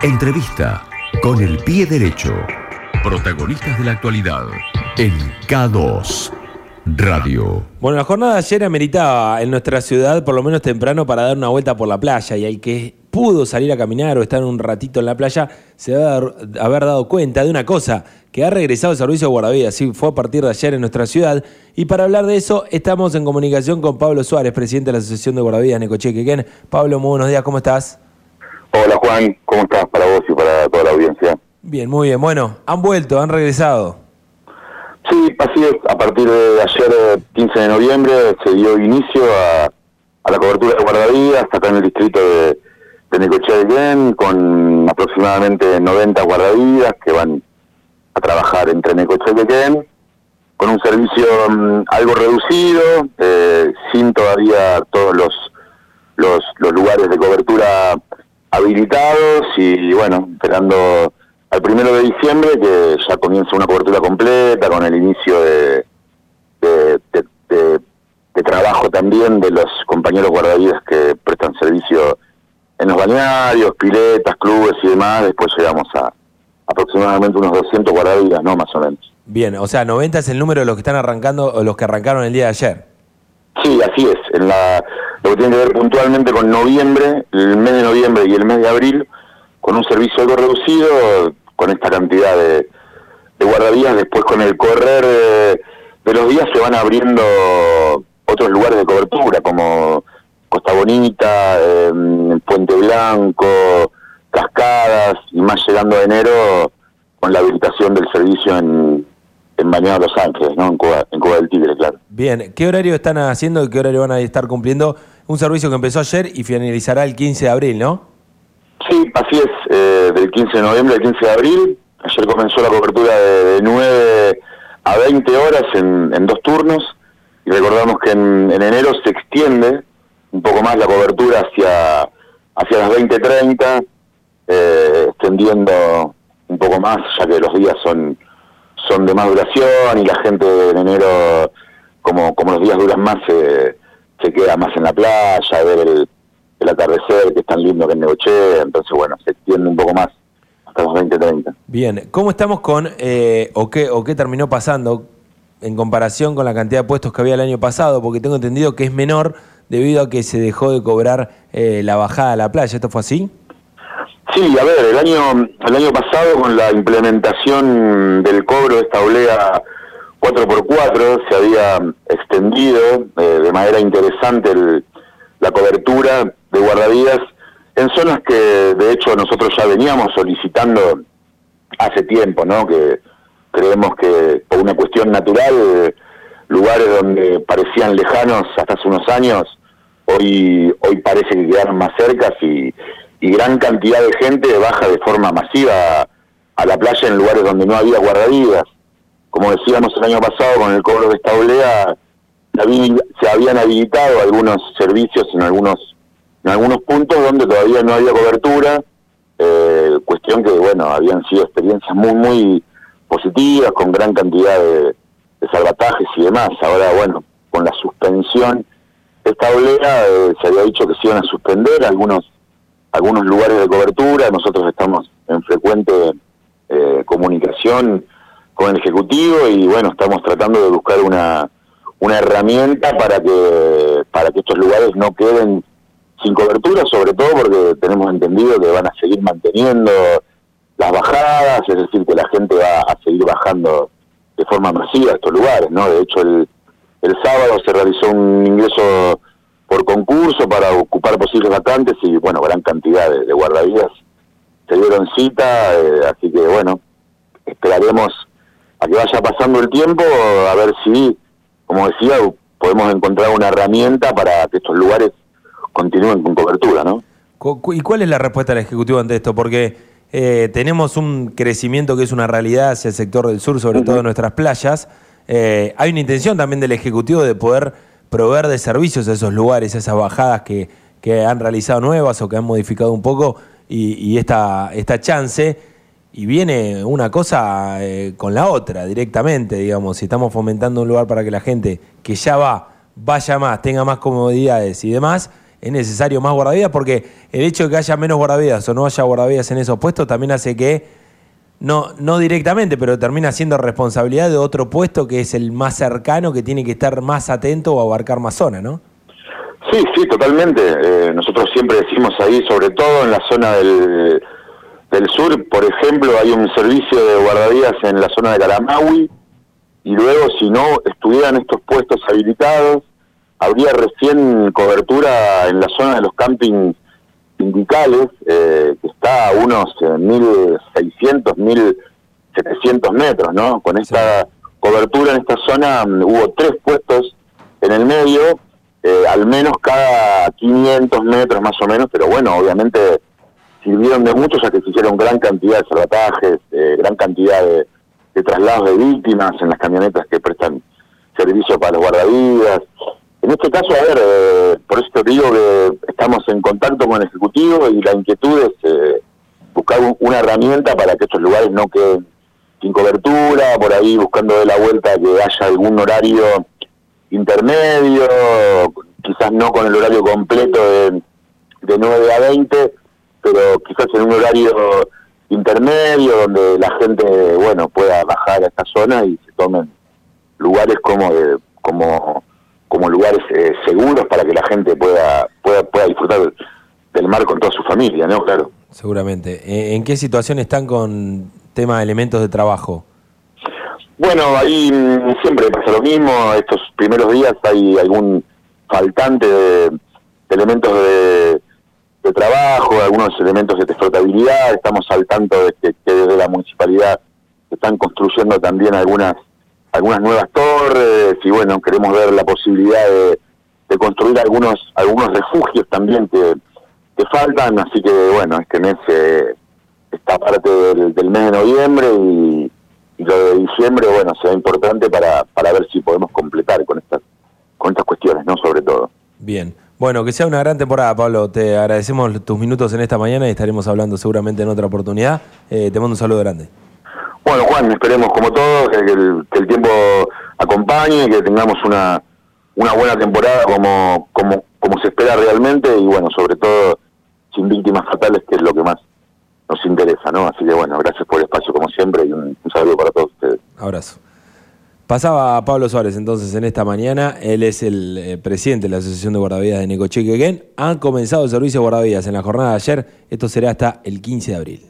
Entrevista con el pie derecho. Protagonistas de la actualidad en K2 Radio. Bueno, la jornada de ayer ameritaba en nuestra ciudad por lo menos temprano para dar una vuelta por la playa y el que pudo salir a caminar o estar un ratito en la playa se debe haber dado cuenta de una cosa, que ha regresado el servicio de guardavidas, sí, fue a partir de ayer en nuestra ciudad y para hablar de eso estamos en comunicación con Pablo Suárez, presidente de la Asociación de Guardavidas Necochequequén. Pablo, muy buenos días, ¿cómo estás? Juan, ¿cómo estás para vos y para toda la audiencia? Bien, muy bien. Bueno, han vuelto, han regresado. Sí, así es. A partir de ayer, 15 de noviembre, se dio inicio a, la cobertura de guardavidas acá en el distrito de, de Necochea con aproximadamente 90 guardavidas que van a trabajar entre Necochea y con un servicio mm, algo reducido, eh, sin todavía todos los, los, los lugares de cobertura habilitados y bueno, esperando al primero de diciembre que ya comienza una cobertura completa con el inicio de, de, trabajo también de los compañeros guardavidas que prestan servicio en los balnearios, piletas, clubes y demás. Después llegamos a aproximadamente unos 200 guardavidas, ¿no? Más o menos. Bien, o sea, 90 es el número de los que están arrancando o los que arrancaron el día de ayer. Sí, así es. En la, lo que tiene que ver puntualmente con noviembre, el mes de noviembre y el mes de abril, con un servicio algo reducido, con esta cantidad de, de guardavías, después con el correr de, los días se van abriendo otros lugares de cobertura, como Costa Bonita, em, Puente Blanco, Cascadas, y más llegando a enero con la habilitación del servicio en, en Bañado Los Ángeles, ¿no? En Cuba, en Cuba del Tigre, claro. Bien, ¿qué horario están haciendo y qué horario van a estar cumpliendo? Un servicio que empezó ayer y finalizará el 15 de abril, ¿no? Sí, así es, eh, del 15 de noviembre al 15 de abril. Ayer comenzó la cobertura de, 9 a 20 horas en, dos turnos y recordamos que en, enero se extiende un poco más la cobertura hacia, hacia las 20.30, eh, extendiendo un poco más, ya que los días son son de más duración y la gente en enero, como, como los días duran más, se, se queda más en la playa, a ver el, atardecer que es tan lindo que en Negoche, entonces bueno, se extiende un poco más hasta los 20-30. Bien, ¿cómo estamos con, eh, o, qué, o qué terminó pasando en comparación con la cantidad de puestos que había el año pasado? Porque tengo entendido que es menor debido a que se dejó de cobrar eh, la bajada a la playa, ¿esto fue así? Sí, a ver, el año, el año pasado con la implementación del cobro de esta olea 4x4 se había extendido eh, de manera interesante la cobertura de guardavidas en zonas que de hecho nosotros ya veníamos solicitando hace tiempo, ¿no? Que creemos que por una cuestión natural, lugares donde parecían lejanos hasta hace unos años, hoy, hoy parece que quedaron más cercas y y gran cantidad de gente baja de forma masiva a la playa en lugares donde no había guardavidas. Como decíamos el año pasado con el cobro de esta olea, se habían habilitado algunos servicios en algunos en algunos puntos donde todavía no había cobertura, eh, cuestión que, bueno, habían sido experiencias muy, muy positivas, con gran cantidad de, salvatajes y demás. Ahora, bueno, con la suspensión de esta olea, eh, se había dicho que se iban a suspender algunos algunos lugares de cobertura, nosotros estamos en frecuente eh, comunicación con el Ejecutivo y bueno, estamos tratando de buscar una, una herramienta para que, para que estos lugares no queden sin cobertura, sobre todo porque tenemos entendido que van a seguir manteniendo las bajadas, es decir, que la gente va a seguir bajando de forma masiva a estos lugares, ¿no? De hecho, el, el sábado se realizó un ingreso por concurso para ocupar posibles vacantes y bueno, gran cantidad de, guardavidas se dieron cita, eh, así que bueno, esperaremos a que vaya pasando el tiempo, a ver si, como decía, podemos encontrar una herramienta para que estos lugares continúen con cobertura, ¿no? ¿Y cuál es la respuesta del Ejecutivo ante esto? Porque eh, tenemos un crecimiento que es una realidad hacia el sector del sur, sobre todo en nuestras playas. Eh, hay una intención también del Ejecutivo de poder proveer de servicios a esos lugares, esas bajadas que, que han realizado nuevas o que han modificado un poco y, esta, esta chance. Y viene una cosa eh, con la otra directamente, digamos. Si estamos fomentando un lugar para que la gente que ya va, vaya más, tenga más comodidades y demás, es necesario más guardavidas porque el hecho de que haya menos guardavidas o no haya guardavidas en esos puestos también hace que, no, no directamente, pero termina siendo responsabilidad de otro puesto que es el más cercano, que tiene que estar más atento o abarcar más zona, ¿no? Sí, sí, totalmente. Eh, nosotros siempre decimos ahí, sobre todo en la zona del, del sur, por ejemplo, hay un servicio de guardavidas en la zona de Caramaui, y luego si no estuvieran estos puestos habilitados, habría recién cobertura en la zona de los campings sindicales, eh, que está a unos 1.600, eh, 1.700 metros, ¿no? Con esta cobertura en esta zona mm, hubo tres puestos en el medio, eh, al menos cada 500 metros más o menos, pero bueno, obviamente sirvieron de mucho ya que se hicieron gran cantidad de salvatajes, gran cantidad de, de traslados de víctimas en las camionetas que prestan servicio para los guardavidas, en este caso, a ver, eh, por eso te digo que estamos en contacto con el Ejecutivo y la inquietud es eh, buscar una herramienta para que estos lugares no queden sin cobertura, por ahí buscando de la vuelta que haya algún horario intermedio, quizás no con el horario completo de, de 9 a 20, pero quizás en un horario intermedio donde la gente, bueno, pueda bajar a esta zona y se tomen lugares como de, como como lugares eh, seguros para que la gente pueda, pueda, pueda disfrutar del mar con toda su familia, ¿no? Claro. Seguramente. Eh, ¿En qué situación están con tema de elementos de trabajo? Bueno, ahí mm, siempre pasa lo mismo. Estos primeros días hay algún faltante de, elementos de, trabajo, algunos elementos de desfrutabilidad. Estamos al tanto de que, que desde la municipalidad se están construyendo también algunas algunas nuevas torres y bueno, queremos ver la posibilidad de, construir algunos algunos refugios también que, que, faltan, así que bueno, este mes eh, esta parte del, mes de noviembre y, lo de diciembre, bueno, será importante para, para ver si podemos completar con estas con estas cuestiones, ¿no? Sobre todo. Bien. Bueno, que sea una gran temporada, Pablo. Te agradecemos tus minutos en esta mañana y estaremos hablando seguramente en otra oportunidad. Eh, te mando un saludo grande. Bueno, Juan, esperemos como todos que el, tiempo acompañe, que tengamos una, una buena temporada como, como, como se espera realmente y bueno, sobre todo sin víctimas fatales, que es lo que más nos interesa, ¿no? Así que bueno, gracias por el espacio como siempre y un, saludo para todos ustedes. Abrazo. Pasaba Pablo Suárez entonces en esta mañana, él es el eh, presidente de la Asociación de Guardavidas de Necochequequén. Han comenzado el servicio de guardavidas en la jornada de ayer, esto será hasta el 15 de abril.